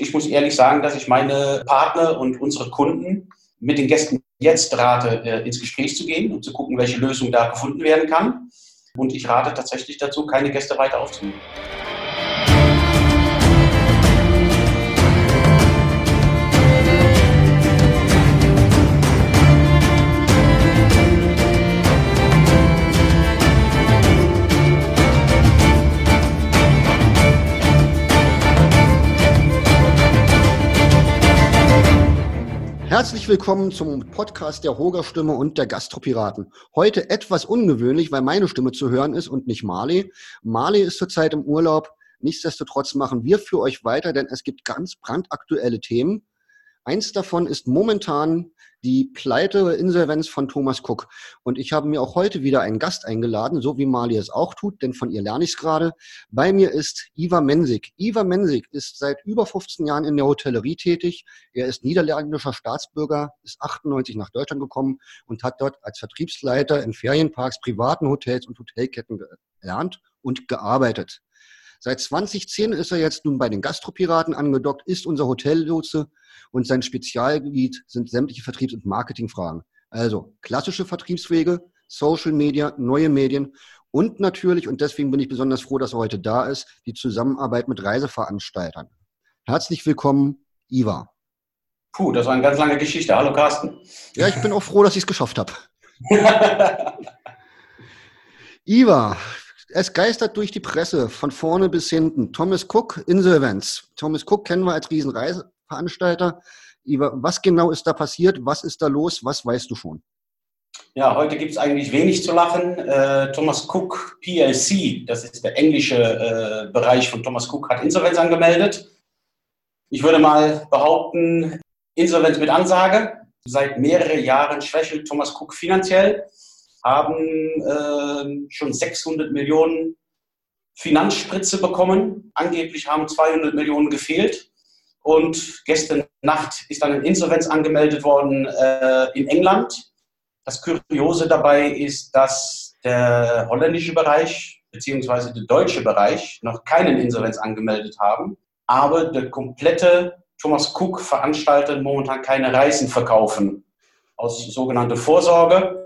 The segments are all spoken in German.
Ich muss ehrlich sagen, dass ich meine Partner und unsere Kunden mit den Gästen jetzt rate, äh, ins Gespräch zu gehen und zu gucken, welche Lösung da gefunden werden kann. Und ich rate tatsächlich dazu, keine Gäste weiter aufzunehmen. Herzlich willkommen zum Podcast der Hoger Stimme und der Gastropiraten. Heute etwas ungewöhnlich, weil meine Stimme zu hören ist und nicht Marley. Marley ist zurzeit im Urlaub. Nichtsdestotrotz machen wir für euch weiter, denn es gibt ganz brandaktuelle Themen. Eins davon ist momentan die Pleite Insolvenz von Thomas Cook. Und ich habe mir auch heute wieder einen Gast eingeladen, so wie Mali es auch tut, denn von ihr lerne ich es gerade. Bei mir ist Iva Mensig. Iva Mensig ist seit über 15 Jahren in der Hotellerie tätig. Er ist niederländischer Staatsbürger, ist 98 nach Deutschland gekommen und hat dort als Vertriebsleiter in Ferienparks, privaten Hotels und Hotelketten gelernt und gearbeitet. Seit 2010 ist er jetzt nun bei den Gastropiraten angedockt, ist unser Hotellotse und sein Spezialgebiet sind sämtliche Vertriebs- und Marketingfragen. Also klassische Vertriebswege, Social Media, neue Medien und natürlich, und deswegen bin ich besonders froh, dass er heute da ist, die Zusammenarbeit mit Reiseveranstaltern. Herzlich willkommen, Iva. Puh, das war eine ganz lange Geschichte. Hallo Carsten. Ja, ich bin auch froh, dass ich es geschafft habe. Iva, es geistert durch die Presse von vorne bis hinten. Thomas Cook, Insolvenz. Thomas Cook kennen wir als Riesenreise, Veranstalter. Was genau ist da passiert? Was ist da los? Was weißt du schon? Ja, heute gibt es eigentlich wenig zu lachen. Äh, Thomas Cook PLC, das ist der englische äh, Bereich von Thomas Cook, hat Insolvenz angemeldet. Ich würde mal behaupten, Insolvenz mit Ansage. Seit mehreren Jahren schwächelt Thomas Cook finanziell, haben äh, schon 600 Millionen Finanzspritze bekommen. Angeblich haben 200 Millionen gefehlt. Und gestern Nacht ist dann eine Insolvenz angemeldet worden äh, in England. Das Kuriose dabei ist, dass der holländische Bereich bzw. der deutsche Bereich noch keinen Insolvenz angemeldet haben, aber der komplette Thomas Cook veranstaltet momentan keine Reisen verkaufen aus sogenannter Vorsorge,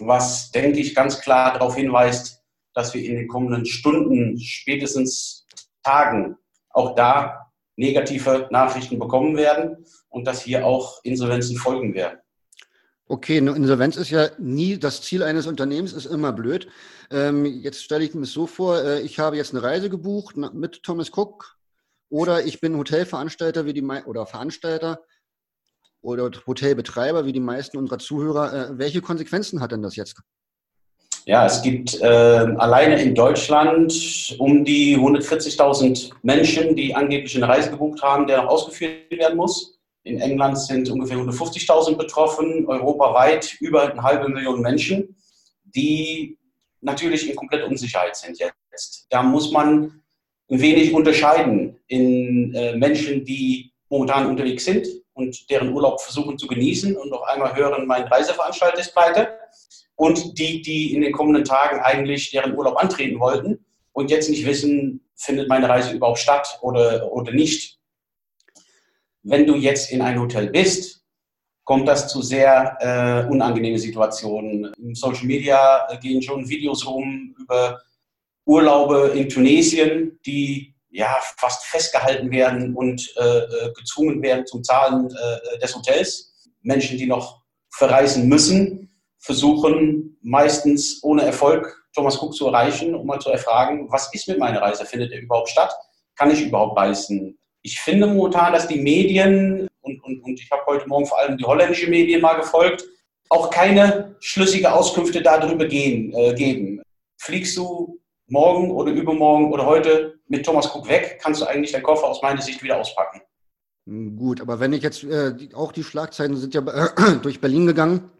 was, denke ich, ganz klar darauf hinweist, dass wir in den kommenden Stunden, spätestens Tagen, auch da negative Nachrichten bekommen werden und dass hier auch Insolvenzen folgen werden. Okay, eine Insolvenz ist ja nie das Ziel eines Unternehmens, ist immer blöd. Ähm, jetzt stelle ich mir so vor, äh, ich habe jetzt eine Reise gebucht mit Thomas Cook oder ich bin Hotelveranstalter wie die oder Veranstalter oder Hotelbetreiber wie die meisten unserer Zuhörer. Äh, welche Konsequenzen hat denn das jetzt? Ja, es gibt äh, alleine in Deutschland um die 140.000 Menschen, die angeblich eine Reise gebucht haben, der noch ausgeführt werden muss. In England sind ungefähr 150.000 betroffen, europaweit über eine halbe Million Menschen, die natürlich in kompletter Unsicherheit sind jetzt. Da muss man ein wenig unterscheiden in äh, Menschen, die momentan unterwegs sind und deren Urlaub versuchen zu genießen und noch einmal hören, mein Reiseveranstalter ist pleite und die, die in den kommenden Tagen eigentlich deren Urlaub antreten wollten und jetzt nicht wissen, findet meine Reise überhaupt statt oder, oder nicht. Wenn du jetzt in ein Hotel bist, kommt das zu sehr äh, unangenehmen Situationen. In Social Media gehen schon Videos rum über Urlaube in Tunesien, die ja fast festgehalten werden und äh, äh gezwungen werden zum Zahlen äh, des Hotels. Menschen, die noch verreisen müssen, versuchen meistens ohne Erfolg Thomas Cook zu erreichen, um mal zu erfragen, was ist mit meiner Reise? Findet er überhaupt statt? Kann ich überhaupt reisen? Ich finde momentan, dass die Medien, und, und, und ich habe heute Morgen vor allem die holländische Medien mal gefolgt, auch keine schlüssige Auskünfte darüber gehen, äh, geben. Fliegst du morgen oder übermorgen oder heute mit Thomas Cook weg, kannst du eigentlich deinen Koffer aus meiner Sicht wieder auspacken. Gut, aber wenn ich jetzt, äh, auch die Schlagzeilen sind ja äh, durch Berlin gegangen,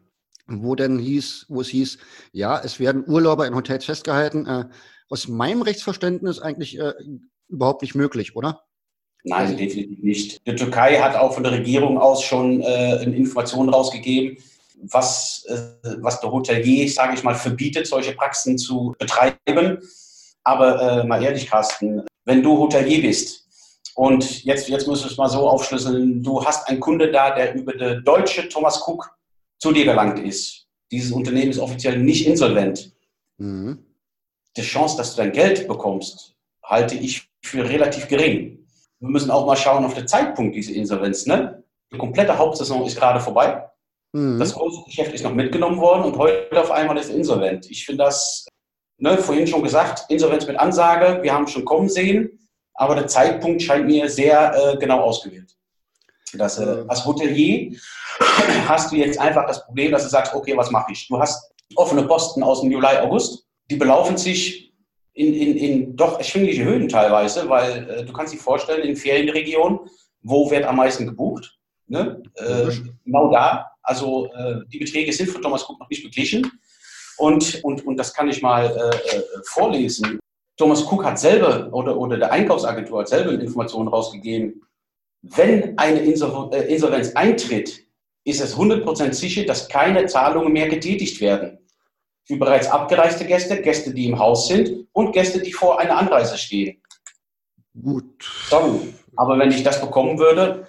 wo denn hieß, wo es hieß, ja, es werden Urlauber in Hotels festgehalten. Äh, aus meinem Rechtsverständnis eigentlich äh, überhaupt nicht möglich, oder? Nein, definitiv nicht. Die Türkei hat auch von der Regierung aus schon äh, Informationen rausgegeben, was, äh, was der Hotelier, sage ich mal, verbietet, solche Praxen zu betreiben. Aber äh, mal ehrlich, Carsten, wenn du Hotelier bist Und jetzt, jetzt müssen wir es mal so aufschlüsseln. Du hast einen Kunde da, der über der deutsche Thomas Cook zu dir gelangt ist. Dieses Unternehmen ist offiziell nicht insolvent. Mhm. Die Chance, dass du dein Geld bekommst, halte ich für relativ gering. Wir müssen auch mal schauen auf den Zeitpunkt dieser Insolvenz. Ne? Die komplette Hauptsaison ist gerade vorbei. Mhm. Das große Geschäft ist noch mitgenommen worden und heute auf einmal ist insolvent. Ich finde das, ne, vorhin schon gesagt, Insolvenz mit Ansage, wir haben schon kommen sehen, aber der Zeitpunkt scheint mir sehr äh, genau ausgewählt. Das, äh, als Hotelier hast du jetzt einfach das Problem, dass du sagst, okay, was mache ich? Du hast offene Posten aus dem Juli, August, die belaufen sich in, in, in doch erschwingliche Höhen teilweise, weil äh, du kannst dir vorstellen, in Ferienregionen, wo wird am meisten gebucht? Ne? Äh, genau da. Also äh, die Beträge sind von Thomas Cook noch nicht beglichen. Und, und, und das kann ich mal äh, äh, vorlesen. Thomas Cook hat selber oder, oder der Einkaufsagentur hat selber Informationen rausgegeben. Wenn eine äh, Insolvenz eintritt, ist es 100% sicher, dass keine Zahlungen mehr getätigt werden. Für bereits abgereiste Gäste, Gäste, die im Haus sind und Gäste, die vor einer Anreise stehen. Gut. Sorry. Aber wenn ich das bekommen würde,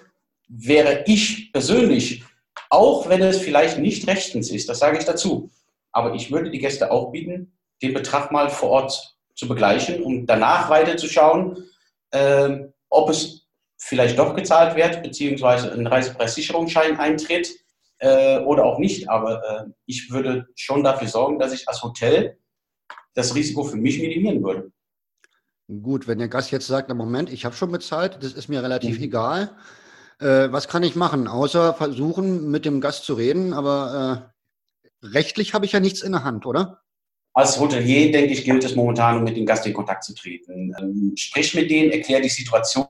wäre ich persönlich, auch wenn es vielleicht nicht rechtens ist, das sage ich dazu, aber ich würde die Gäste auch bieten, den Betrag mal vor Ort zu begleichen, um danach weiterzuschauen, äh, ob es vielleicht doch gezahlt wird, beziehungsweise ein Reisepreissicherungsschein eintritt äh, oder auch nicht. Aber äh, ich würde schon dafür sorgen, dass ich als Hotel das Risiko für mich minimieren würde. Gut, wenn der Gast jetzt sagt, na Moment, ich habe schon bezahlt, das ist mir relativ mhm. egal, äh, was kann ich machen, außer versuchen, mit dem Gast zu reden? Aber äh, rechtlich habe ich ja nichts in der Hand, oder? Als Hotelier, denke ich, gilt es momentan, um mit dem Gast in Kontakt zu treten. Ähm, sprich mit denen, erklär die Situation.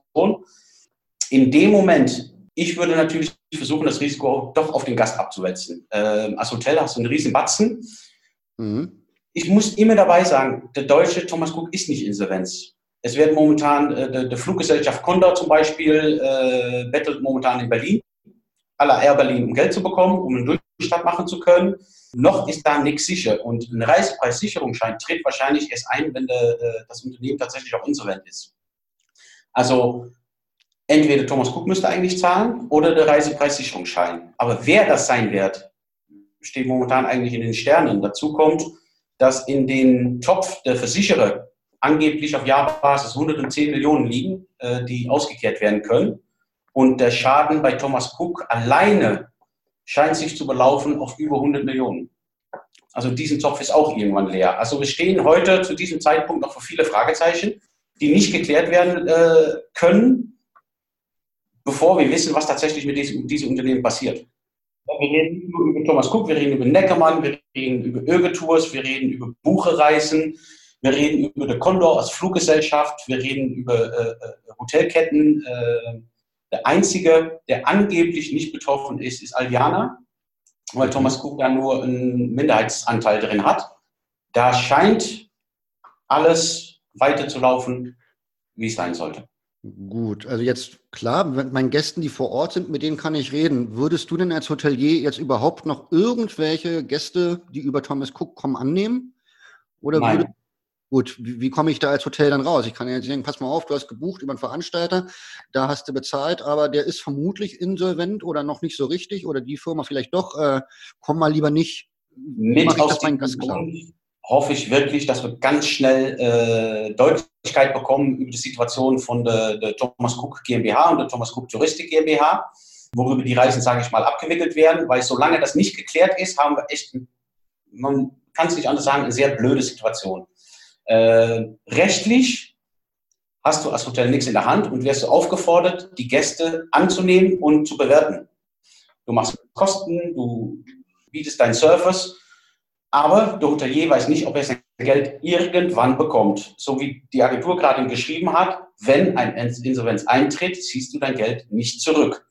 In dem Moment, ich würde natürlich versuchen, das Risiko doch auf den Gast abzuwälzen. Ähm, als Hotel hast du einen riesen Batzen. Mhm. Ich muss immer dabei sagen, der deutsche Thomas Cook ist nicht Insolvenz. Es wird momentan, äh, die, Fluggesellschaft Condor zum Beispiel, äh, bettelt momentan in Berlin, aller Air Berlin, um Geld zu bekommen, um einen Durchstart machen zu können. Noch ist da nichts sicher. Und ein Reisepreissicherungsschein tritt wahrscheinlich erst ein, wenn de, äh, das Unternehmen tatsächlich auch insolvent ist. Also entweder Thomas Cook müsste eigentlich zahlen oder der Reisepreissicherungsschein. Aber wer das sein wird, steht momentan eigentlich in den Sternen. Dazu kommt, dass in den Topf der Versicherer angeblich auf Jahrbasis 110 Millionen liegen, äh, die ausgekehrt werden können. Und der Schaden bei Thomas Cook alleine scheint sich zu belaufen auf über 100 Millionen. Also diesen Topf ist auch irgendwann leer. Also wir stehen heute zu diesem Zeitpunkt noch vor viele Fragezeichen, die nicht geklärt werden äh, können, bevor wir wissen, was tatsächlich mit diesem, Unternehmen passiert. Wir reden über, über Thomas Cook, wir reden über Neckermann, wir reden über Ögetours, wir reden über Buchereisen, wir reden über die Condor als Fluggesellschaft, wir reden über äh, äh, Hotelketten. Äh, der einzige, der angeblich nicht betroffen ist, ist Alviana, weil Thomas Cook da nur einen Minderheitsanteil drin hat. Da scheint alles weiterzulaufen, wie es sein sollte. Gut, also jetzt klar, mit meinen Gästen, die vor Ort sind, mit denen kann ich reden. Würdest du denn als Hotelier jetzt überhaupt noch irgendwelche Gäste, die über Thomas Cook kommen, annehmen? Oder Nein. Würde, Gut, wie, wie komme ich da als Hotel dann raus? Ich kann ja jetzt sagen, pass mal auf, du hast gebucht über einen Veranstalter, da hast du bezahlt, aber der ist vermutlich insolvent oder noch nicht so richtig oder die Firma vielleicht doch, äh, komm mal lieber nicht. Mit aus dem Grund hoffe ich wirklich, dass wir ganz schnell äh, Deutlichkeit bekommen über die Situation von der, der Thomas Cook GmbH und der Thomas Cook Touristik GmbH, worüber die Reisen, sage ich mal, abgewickelt werden, weil solange das nicht geklärt ist, haben wir echt, man kann es nicht anders sagen, eine sehr blöde Situation. Äh, rechtlich hast du als Hotel nichts in der Hand und wirst du aufgefordert, die Gäste anzunehmen und zu bewerten. Du machst Kosten, du bietest deinen Service, aber der Hotelier weiß nicht, ob er sein Geld irgendwann bekommt. So wie die Agentur gerade geschrieben hat, wenn ein Insolvenz eintritt, ziehst du dein Geld nicht zurück.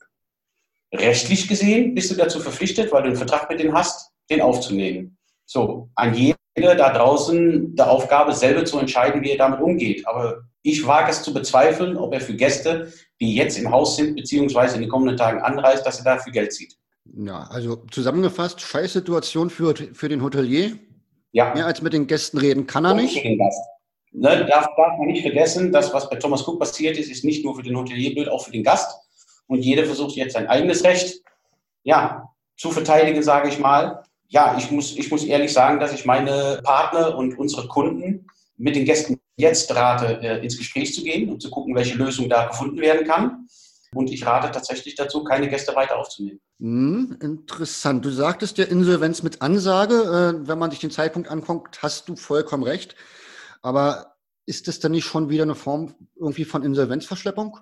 Rechtlich gesehen bist du dazu verpflichtet, weil du einen Vertrag mit denen hast, den aufzunehmen. So, an jedem da draußen der Aufgabe, selber zu entscheiden, wie er damit umgeht. Aber ich wage es zu bezweifeln, ob er für Gäste, die jetzt im Haus sind, beziehungsweise in den kommenden Tagen anreist, dass er dafür Geld zieht. Ja, also zusammengefasst, scheiß Situation für, für den Hotelier. Ja. Mehr als mit den Gästen reden kann er nicht. Den Gast. Ne, darf, darf man nicht vergessen, dass was bei Thomas Cook passiert ist, ist nicht nur für den Hotelier blöd, auch für den Gast. Und jeder versucht jetzt sein eigenes Recht ja, zu verteidigen, sage ich mal. Ja, ich muss, ich muss ehrlich sagen, dass ich meine Partner und unsere Kunden mit den Gästen jetzt rate, äh, ins Gespräch zu gehen und zu gucken, welche Lösung da gefunden werden kann. Und ich rate tatsächlich dazu, keine Gäste weiter aufzunehmen. Hm, interessant. Du sagtest ja Insolvenz mit Ansage. Äh, wenn man sich den Zeitpunkt anguckt, hast du vollkommen recht. Aber ist das dann nicht schon wieder eine Form irgendwie von Insolvenzverschleppung?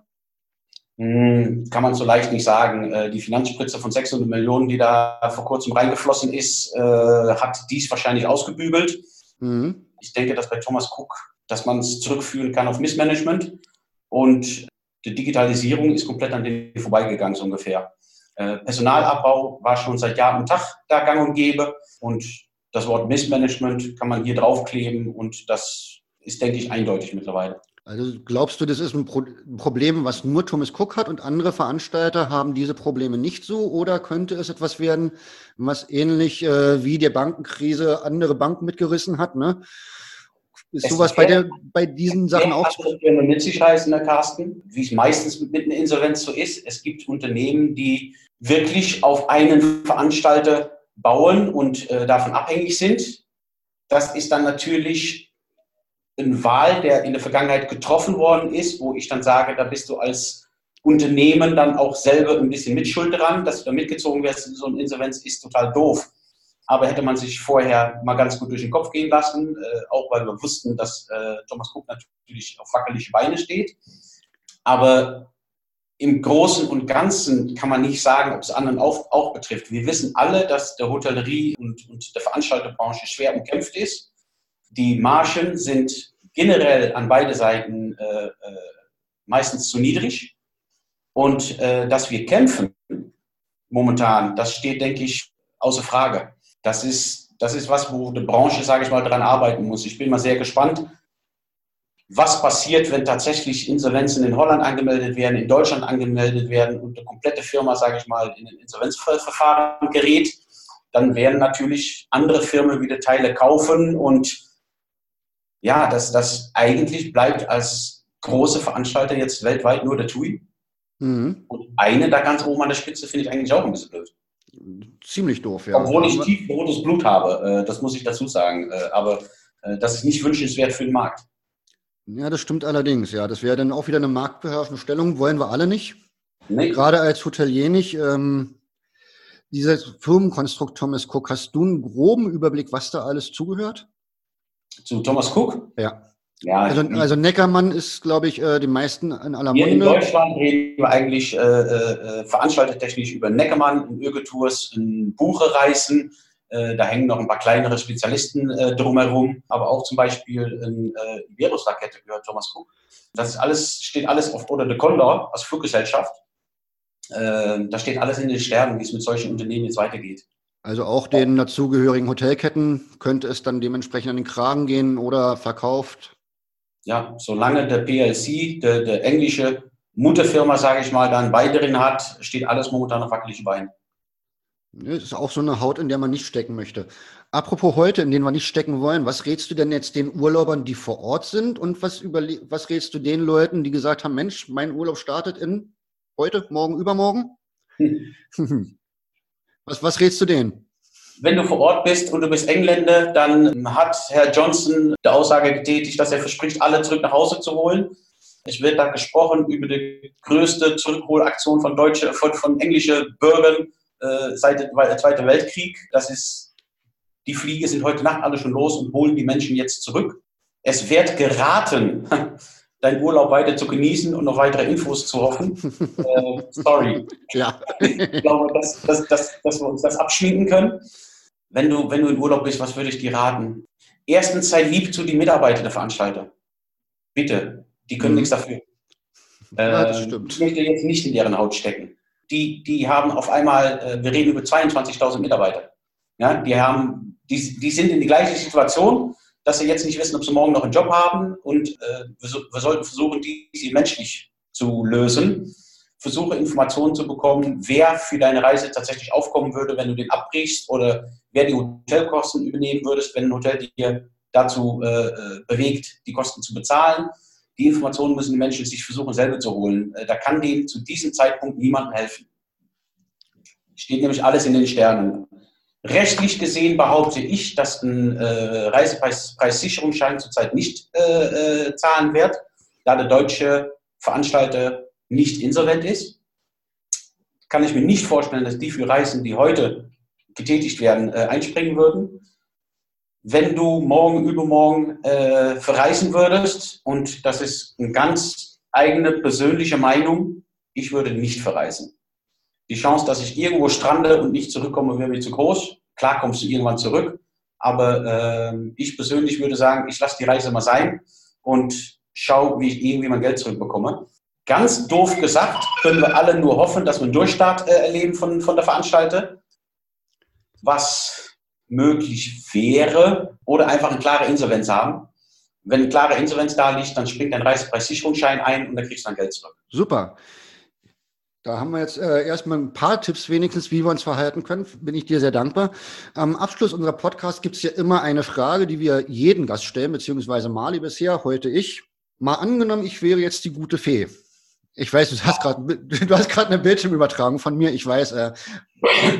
Hm, kann man so leicht nicht sagen. Äh, die Finanzspritze von 600 Millionen, die da vor kurzem reingeflossen ist, äh, hat dies wahrscheinlich ausgebügelt. Mhm. Ich denke, dass bei Thomas Cook, dass man es zurückführen kann auf Missmanagement und die Digitalisierung ist komplett an denen vorbeigegangen, so ungefähr. Äh, Personalabbau war schon seit Jahr und Tag da gang und gäbe und das Wort Missmanagement kann man hier draufkleben und das ist, denke ich, eindeutig mittlerweile. Also glaubst du, das ist ein, Pro ein, Problem, was nur Thomas Cook hat und andere Veranstalter haben diese Probleme nicht so? Oder könnte es etwas werden, was ähnlich äh, wie der Bankenkrise andere Banken mitgerissen hat? Ne? Ist es sowas bei, der, bei diesen Sachen auch? mit sich heißen, Herr Carsten, wie es meistens mit einer Insolvenz so ist. Es gibt Unternehmen, die wirklich auf einen Veranstalter bauen und äh, davon abhängig sind. Das ist dann natürlich ein Wahl, der in der Vergangenheit getroffen worden ist, wo ich dann sage, da bist du als Unternehmen dann auch selber ein bisschen mitschuld dran, dass du da mitgezogen wirst in so eine Insolvenz, ist total doof. Aber hätte man sich vorher mal ganz gut durch den Kopf gehen lassen, äh, auch weil wir wussten, dass äh, Thomas Cook natürlich auf wackelige Beine steht. Aber im Großen und Ganzen kann man nicht sagen, ob es anderen auch, auch betrifft. Wir wissen alle, dass der Hotellerie und, und der Veranstalterbranche schwer umkämpft ist. Die Margen sind generell an beide Seiten äh, äh, meistens zu niedrig. Und äh, dass wir kämpfen momentan, das steht, denke ich, außer Frage. Das ist, das ist was, wo die Branche, sage ich mal, daran arbeiten muss. Ich bin mal sehr gespannt, was passiert, wenn tatsächlich Insolvenzen in Holland angemeldet werden, in Deutschland angemeldet werden und eine komplette Firma, sage ich mal, in ein Insolvenzverfahren gerät. Dann werden natürlich andere Firmen wieder Teile kaufen und ja, das, das eigentlich bleibt als große Veranstalter jetzt weltweit nur der TUI. Mhm. Und eine da ganz oben an der Spitze finde ich eigentlich auch ein bisschen blöd. Ziemlich doof, ja. Obwohl ich tief rotes Blut habe, äh, das muss ich dazu sagen. Äh, aber äh, das ist nicht wünschenswert für den Markt. Ja, das stimmt allerdings. Ja, das wäre dann auch wieder eine marktbeherrschende Stellung. Wollen wir alle nicht. Nee. Gerade als Hotelier nicht. Ähm, dieses Firmenkonstrukt Thomas Cook, hast du einen groben Überblick, was da alles zugehört? Zu Thomas Cook? Ja. Ja, also, also Neckermann ist, glaube ich, äh, die meisten in aller Munde. Hier in Deutschland reden wir eigentlich äh, äh, veranstaltertechnisch über Neckermann, in Ögetours, in Buchereisen. Äh, da hängen noch ein paar kleinere Spezialisten äh, drumherum, aber auch zum Beispiel in äh, Iberus-Rakete gehört Thomas Cook. Das ist alles, steht alles auf Oder de Condor als Fluggesellschaft. Äh, da steht alles in den Sternen, wie es mit solchen Unternehmen jetzt weitergeht. Also auch den dazugehörigen Hotelketten könnte es dann dementsprechend an den Kragen gehen oder verkauft? Ja, solange der PLC, der, der englische Mutterfirma, sage ich mal, dann bei drin hat, steht alles momentan auf wackeligen Beinen. Das ist auch so eine Haut, in der man nicht stecken möchte. Apropos heute, in denen wir nicht stecken wollen, was rätst du denn jetzt den Urlaubern, die vor Ort sind? Und was, was rätst du den Leuten, die gesagt haben, Mensch, mein Urlaub startet in heute, morgen, übermorgen? Hm. Was, was rätst du denen? Wenn du vor Ort bist und du bist Engländer, dann hat Herr Johnson die Aussage getätigt, dass er verspricht, alle zurück nach Hause zu holen. Es wird da gesprochen über die größte Zurückholaktion von deutsche, von, von englischen Bürgern äh, seit dem Zweiten Weltkrieg. Das ist, die Fliege sind heute Nacht alle schon los und holen die Menschen jetzt zurück. Es wird geraten, deinen Urlaub weiter zu genießen und noch weitere Infos zu hoffen. äh, sorry. Ja. ich glaube, dass, dass, dass, dass wir uns das abschminken können. Wenn du, wenn du in Urlaub bist, was würde ich dir raten? Erstens sei lieb zu den Mitarbeitern der Veranstalter. Bitte. Die können mhm. nichts dafür. Äh, ja, das stimmt. Ich möchte jetzt nicht in deren Haut stecken. Die, die haben auf einmal, äh, wir reden über 22.000 Mitarbeiter. Ja, die, haben, die, die sind in die gleiche Situation dass sie jetzt nicht wissen, ob sie morgen noch einen Job haben und äh, wir, wir, sollten versuchen, diese menschlich zu lösen. Versuche Informationen zu bekommen, wer für deine Reise tatsächlich aufkommen würde, wenn du den abbrichst oder wer die Hotelkosten übernehmen würdest, wenn ein Hotel dir dazu äh, bewegt, die Kosten zu bezahlen. Die Informationen müssen die Menschen sich versuchen selber zu holen. Äh, da kann denen zu diesem Zeitpunkt niemandem helfen. Steht nämlich alles in den Sternen. Rechtlich gesehen behaupte ich, dass ein äh, Reisepreissicherungsschein zurzeit nicht äh, äh, zahlen wird, da der deutsche Veranstalter nicht insolvent ist. Kann ich mir nicht vorstellen, dass die für Reisen, die heute getätigt werden, äh, einspringen würden. Wenn du morgen, übermorgen äh, verreisen würdest, und das ist eine ganz eigene persönliche Meinung, ich würde nicht verreisen. Die Chance, dass ich irgendwo strande und nicht zurückkomme, wäre mir zu groß. Klar kommst du irgendwann zurück, aber äh, ich persönlich würde sagen, ich lasse die Reise mal sein und schaue, wie ich irgendwie mein Geld zurückbekomme. Ganz doof gesagt, können wir alle nur hoffen, dass wir einen Durchstart äh, erleben von, von der Veranstalter, was möglich wäre, oder einfach eine klare Insolvenz haben. Wenn eine klare Insolvenz da liegt, dann springt dein Reisepreissicherungsschein ein und dann kriegst du dein Geld zurück. Super. Da haben wir jetzt äh, erstmal ein paar Tipps wenigstens, wie wir uns verhalten können. Bin ich dir sehr dankbar. Am Abschluss unserer Podcast gibt es ja immer eine Frage, die wir jeden Gast stellen, beziehungsweise Mali bisher, heute ich. Mal angenommen, ich wäre jetzt die gute Fee. Ich weiß, du hast gerade du hast gerade eine Bildschirmübertragung von mir. Ich weiß, äh,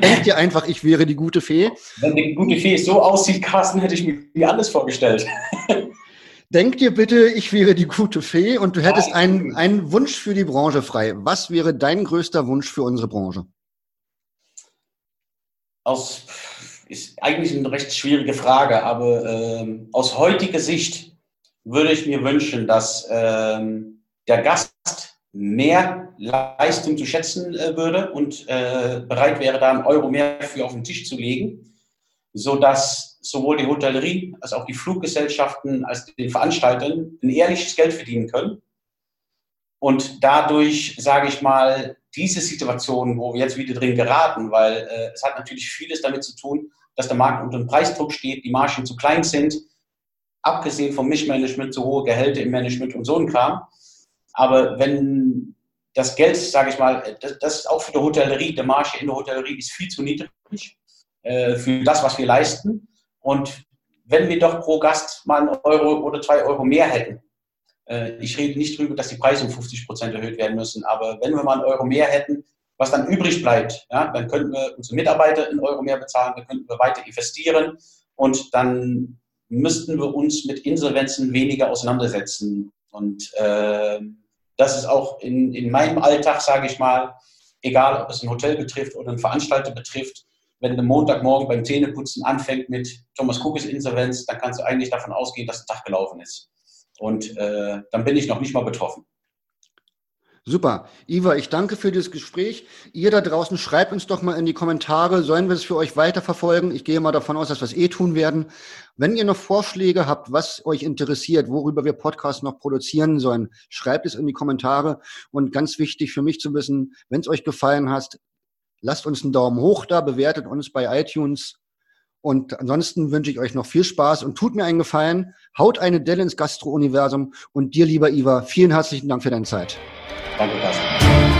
denk dir einfach, ich wäre die gute Fee. Wenn die gute Fee so aussieht, Carsten, hätte ich mir alles vorgestellt. Denk dir bitte, ich wäre die gute Fee und du hättest einen, einen Wunsch für die Branche frei. Was wäre dein größter Wunsch für unsere Branche? Aus, ist eigentlich eine recht schwierige Frage, aber ähm, aus heutiger Sicht würde ich mir wünschen, dass ähm, der Gast mehr Leistung zu schätzen äh, würde und äh, bereit wäre, da einen Euro mehr für auf den Tisch zu legen, sodass sowohl die Hotellerie als auch die Fluggesellschaften als den Veranstaltern ein ehrliches Geld verdienen können. Und dadurch, sage ich mal, diese Situation, wo wir jetzt wieder drin geraten, weil äh, es hat natürlich vieles damit zu tun, dass der Markt unter dem Preisdruck steht, die Margen zu klein sind, abgesehen vom Mischmanagement, zu hohe Gehälter im Management und so ein Kram. Aber wenn das Geld, sage ich mal, das, das ist auch für die Hotellerie, der Marge in der Hotellerie ist viel zu niedrig äh, für das, was wir leisten. Und wenn wir doch pro Gast mal einen Euro oder zwei Euro mehr hätten, äh, ich rede nicht darüber, dass die Preise um 50 Prozent erhöht werden müssen, aber wenn wir mal einen Euro mehr hätten, was dann übrig bleibt, ja, dann könnten wir unsere Mitarbeiter einen Euro mehr bezahlen, dann könnten wir weiter investieren und dann müssten wir uns mit Insolvenzen weniger auseinandersetzen. Und äh, das ist auch in, in meinem Alltag, sage ich mal, egal ob es ein Hotel betrifft oder einen Veranstalter betrifft, wenn der Montagmorgen beim Zähneputzen anfängt mit Thomas Cookes Insolvenz, dann kannst du eigentlich davon ausgehen, dass der Tag gelaufen ist. Und äh, dann bin ich noch nicht mal betroffen. Super. Iva, ich danke für das Gespräch. Ihr da draußen schreibt uns doch mal in die Kommentare, sollen wir es für euch weiterverfolgen? Ich gehe mal davon aus, dass wir es eh tun werden. Wenn ihr noch Vorschläge habt, was euch interessiert, worüber wir Podcasts noch produzieren sollen, schreibt es in die Kommentare. Und ganz wichtig für mich zu wissen, wenn es euch gefallen hat, Lasst uns einen Daumen hoch da, bewertet uns bei iTunes. Und ansonsten wünsche ich euch noch viel Spaß und tut mir einen Gefallen. Haut eine Delle ins Gastro-Universum. Und dir, lieber Iva, vielen herzlichen Dank für deine Zeit. Danke, Carsten.